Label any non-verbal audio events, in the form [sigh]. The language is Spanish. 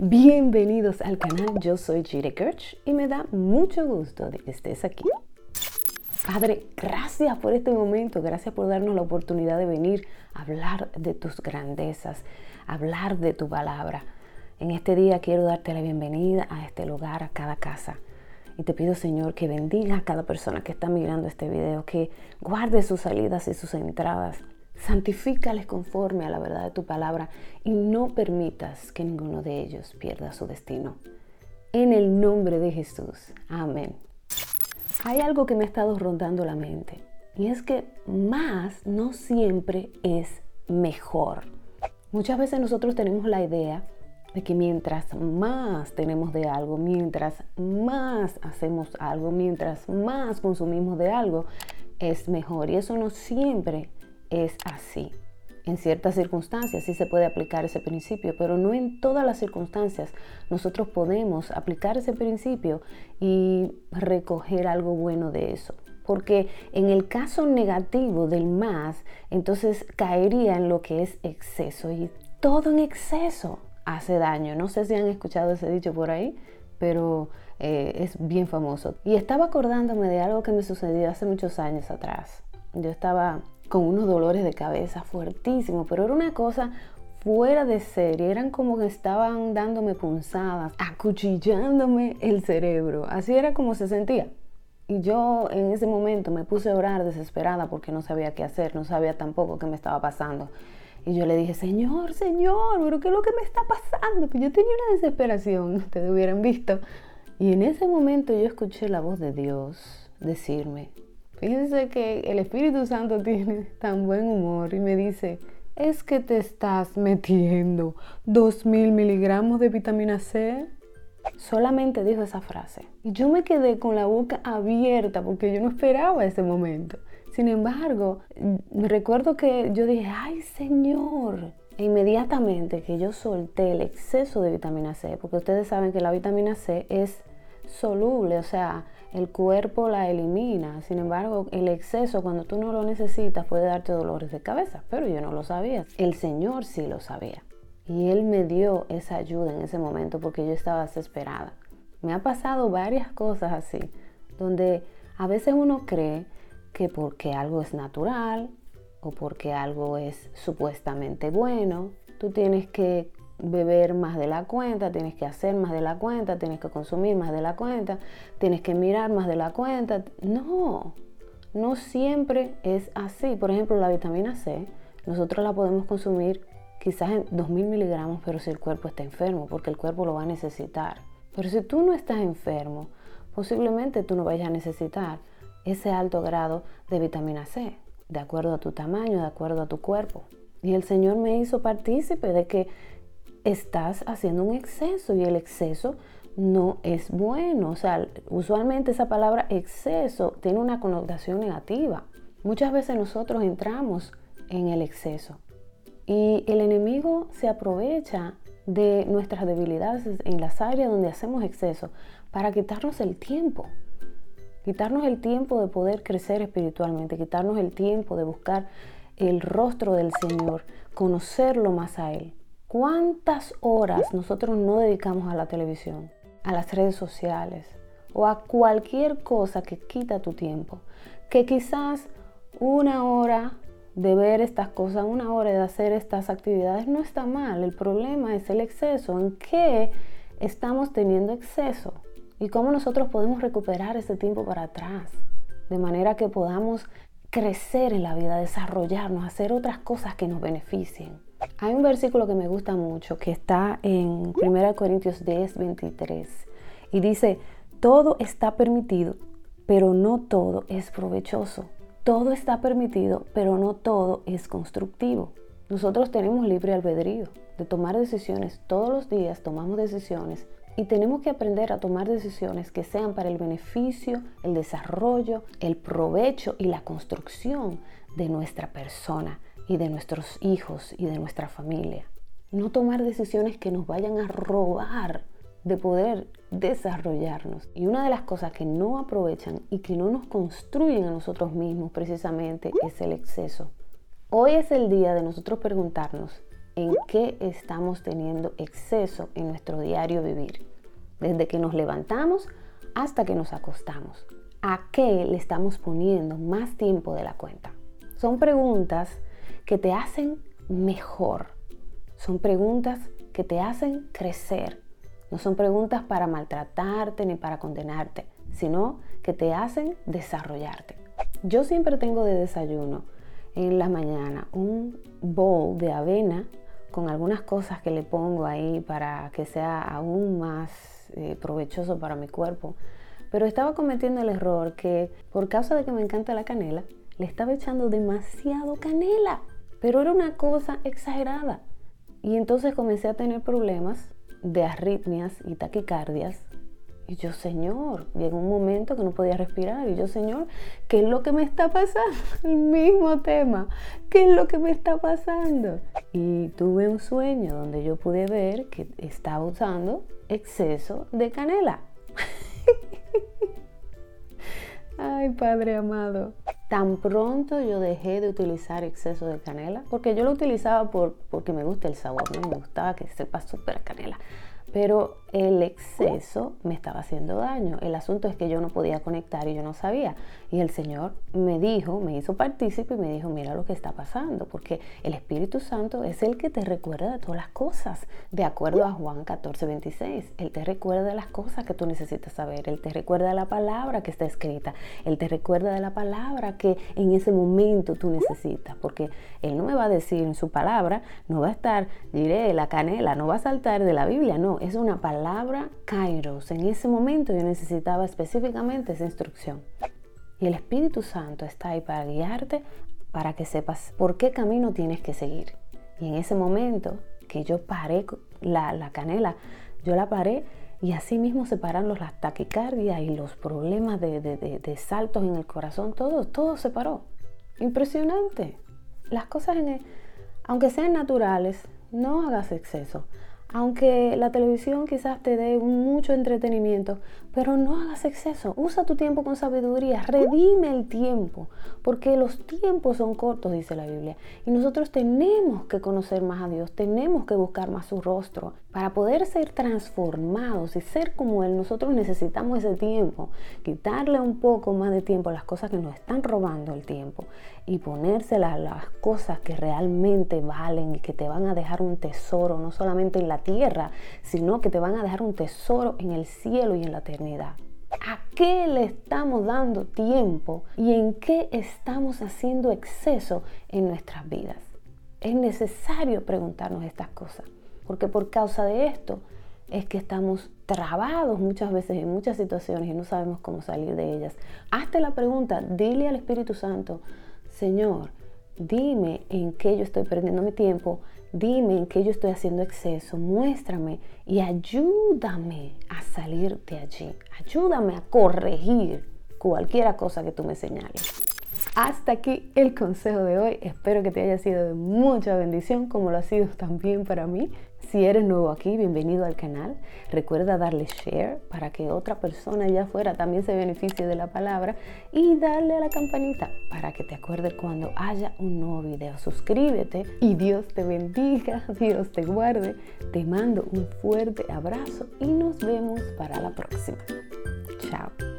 Bienvenidos al canal, yo soy Jire Kirch y me da mucho gusto de que estés aquí. Padre, gracias por este momento, gracias por darnos la oportunidad de venir a hablar de tus grandezas, hablar de tu palabra. En este día quiero darte la bienvenida a este lugar, a cada casa. Y te pido, Señor, que bendiga a cada persona que está mirando este video, que guarde sus salidas y sus entradas, Santifícales conforme a la verdad de tu palabra y no permitas que ninguno de ellos pierda su destino. En el nombre de Jesús. Amén. Hay algo que me ha estado rondando la mente y es que más no siempre es mejor. Muchas veces nosotros tenemos la idea de que mientras más tenemos de algo, mientras más hacemos algo, mientras más consumimos de algo, es mejor. Y eso no siempre es así. En ciertas circunstancias sí se puede aplicar ese principio, pero no en todas las circunstancias nosotros podemos aplicar ese principio y recoger algo bueno de eso. Porque en el caso negativo del más, entonces caería en lo que es exceso y todo en exceso hace daño. No sé si han escuchado ese dicho por ahí, pero eh, es bien famoso. Y estaba acordándome de algo que me sucedió hace muchos años atrás. Yo estaba con unos dolores de cabeza fuertísimos, pero era una cosa fuera de serie, eran como que estaban dándome punzadas, acuchillándome el cerebro, así era como se sentía. Y yo en ese momento me puse a orar desesperada porque no sabía qué hacer, no sabía tampoco qué me estaba pasando. Y yo le dije, Señor, Señor, pero ¿qué es lo que me está pasando? Pues yo tenía una desesperación, [laughs] ustedes hubieran visto. Y en ese momento yo escuché la voz de Dios decirme, Fíjense que el Espíritu Santo [laughs] tiene tan buen humor y me dice, es que te estás metiendo 2.000 miligramos de vitamina C. Solamente dijo esa frase. Y yo me quedé con la boca abierta porque yo no esperaba ese momento. Sin embargo, me recuerdo que yo dije, ay Señor. E inmediatamente que yo solté el exceso de vitamina C, porque ustedes saben que la vitamina C es soluble, o sea, el cuerpo la elimina. Sin embargo, el exceso cuando tú no lo necesitas puede darte dolores de cabeza, pero yo no lo sabía. El Señor sí lo sabía. Y Él me dio esa ayuda en ese momento porque yo estaba desesperada. Me ha pasado varias cosas así, donde a veces uno cree que porque algo es natural o porque algo es supuestamente bueno, tú tienes que beber más de la cuenta, tienes que hacer más de la cuenta, tienes que consumir más de la cuenta, tienes que mirar más de la cuenta. No, no siempre es así. Por ejemplo, la vitamina C, nosotros la podemos consumir quizás en 2.000 miligramos, pero si el cuerpo está enfermo, porque el cuerpo lo va a necesitar. Pero si tú no estás enfermo, posiblemente tú no vayas a necesitar ese alto grado de vitamina C, de acuerdo a tu tamaño, de acuerdo a tu cuerpo. Y el Señor me hizo partícipe de que estás haciendo un exceso y el exceso no es bueno. O sea, usualmente esa palabra exceso tiene una connotación negativa. Muchas veces nosotros entramos en el exceso y el enemigo se aprovecha de nuestras debilidades en las áreas donde hacemos exceso para quitarnos el tiempo. Quitarnos el tiempo de poder crecer espiritualmente, quitarnos el tiempo de buscar el rostro del Señor, conocerlo más a Él. ¿Cuántas horas nosotros no dedicamos a la televisión, a las redes sociales o a cualquier cosa que quita tu tiempo? Que quizás una hora de ver estas cosas, una hora de hacer estas actividades no está mal. El problema es el exceso. ¿En qué estamos teniendo exceso? Y cómo nosotros podemos recuperar ese tiempo para atrás. De manera que podamos crecer en la vida, desarrollarnos, hacer otras cosas que nos beneficien. Hay un versículo que me gusta mucho que está en 1 Corintios 10, 23 y dice, todo está permitido, pero no todo es provechoso. Todo está permitido, pero no todo es constructivo. Nosotros tenemos libre albedrío de tomar decisiones. Todos los días tomamos decisiones y tenemos que aprender a tomar decisiones que sean para el beneficio, el desarrollo, el provecho y la construcción de nuestra persona y de nuestros hijos y de nuestra familia. No tomar decisiones que nos vayan a robar de poder desarrollarnos. Y una de las cosas que no aprovechan y que no nos construyen a nosotros mismos precisamente es el exceso. Hoy es el día de nosotros preguntarnos, en qué estamos teniendo exceso en nuestro diario vivir. Desde que nos levantamos hasta que nos acostamos. ¿A qué le estamos poniendo más tiempo de la cuenta? Son preguntas que te hacen mejor. Son preguntas que te hacen crecer. No son preguntas para maltratarte ni para condenarte, sino que te hacen desarrollarte. Yo siempre tengo de desayuno en la mañana un bowl de avena con algunas cosas que le pongo ahí para que sea aún más eh, provechoso para mi cuerpo. Pero estaba cometiendo el error que por causa de que me encanta la canela, le estaba echando demasiado canela. Pero era una cosa exagerada. Y entonces comencé a tener problemas de arritmias y taquicardias. Y yo, Señor, llegó un momento que no podía respirar. Y yo, Señor, ¿qué es lo que me está pasando? [laughs] El mismo tema. ¿Qué es lo que me está pasando? Y tuve un sueño donde yo pude ver que estaba usando exceso de canela. [laughs] Ay, Padre amado. Tan pronto yo dejé de utilizar exceso de canela, porque yo lo utilizaba por, porque me gusta el sabor, me gustaba que sepa súper canela pero el exceso me estaba haciendo daño. El asunto es que yo no podía conectar y yo no sabía. Y el Señor me dijo, me hizo partícipe y me dijo, mira lo que está pasando, porque el Espíritu Santo es el que te recuerda de todas las cosas, de acuerdo a Juan 14, 26. Él te recuerda de las cosas que tú necesitas saber, Él te recuerda la palabra que está escrita, Él te recuerda de la palabra que en ese momento tú necesitas, porque Él no me va a decir en su palabra, no va a estar, diré, la canela, no va a saltar de la Biblia, no es una palabra kairos. En ese momento yo necesitaba específicamente esa instrucción. Y el Espíritu Santo está ahí para guiarte, para que sepas por qué camino tienes que seguir. Y en ese momento que yo paré la, canela, yo la paré y así mismo se pararon las taquicardias y los problemas de, de, saltos en el corazón, todo, todo se paró. Impresionante. Las cosas, en aunque sean naturales, no hagas exceso. Aunque la televisión quizás te dé mucho entretenimiento, pero no hagas exceso. Usa tu tiempo con sabiduría. Redime el tiempo, porque los tiempos son cortos, dice la Biblia. Y nosotros tenemos que conocer más a Dios, tenemos que buscar más su rostro. Para poder ser transformados y ser como Él, nosotros necesitamos ese tiempo. Quitarle un poco más de tiempo a las cosas que nos están robando el tiempo y ponérselas a las cosas que realmente valen y que te van a dejar un tesoro, no solamente en la tierra, sino que te van a dejar un tesoro en el cielo y en la eternidad. ¿A qué le estamos dando tiempo y en qué estamos haciendo exceso en nuestras vidas? Es necesario preguntarnos estas cosas, porque por causa de esto es que estamos trabados muchas veces en muchas situaciones y no sabemos cómo salir de ellas. Hazte la pregunta, dile al Espíritu Santo, Señor, dime en qué yo estoy perdiendo mi tiempo, dime en qué yo estoy haciendo exceso, muéstrame y ayúdame a salir de allí, ayúdame a corregir cualquier cosa que tú me señales. Hasta aquí el consejo de hoy. Espero que te haya sido de mucha bendición como lo ha sido también para mí. Si eres nuevo aquí, bienvenido al canal. Recuerda darle share para que otra persona allá afuera también se beneficie de la palabra y darle a la campanita para que te acuerdes cuando haya un nuevo video. Suscríbete y Dios te bendiga, [laughs] Dios te guarde. Te mando un fuerte abrazo y nos vemos para la próxima. Chao.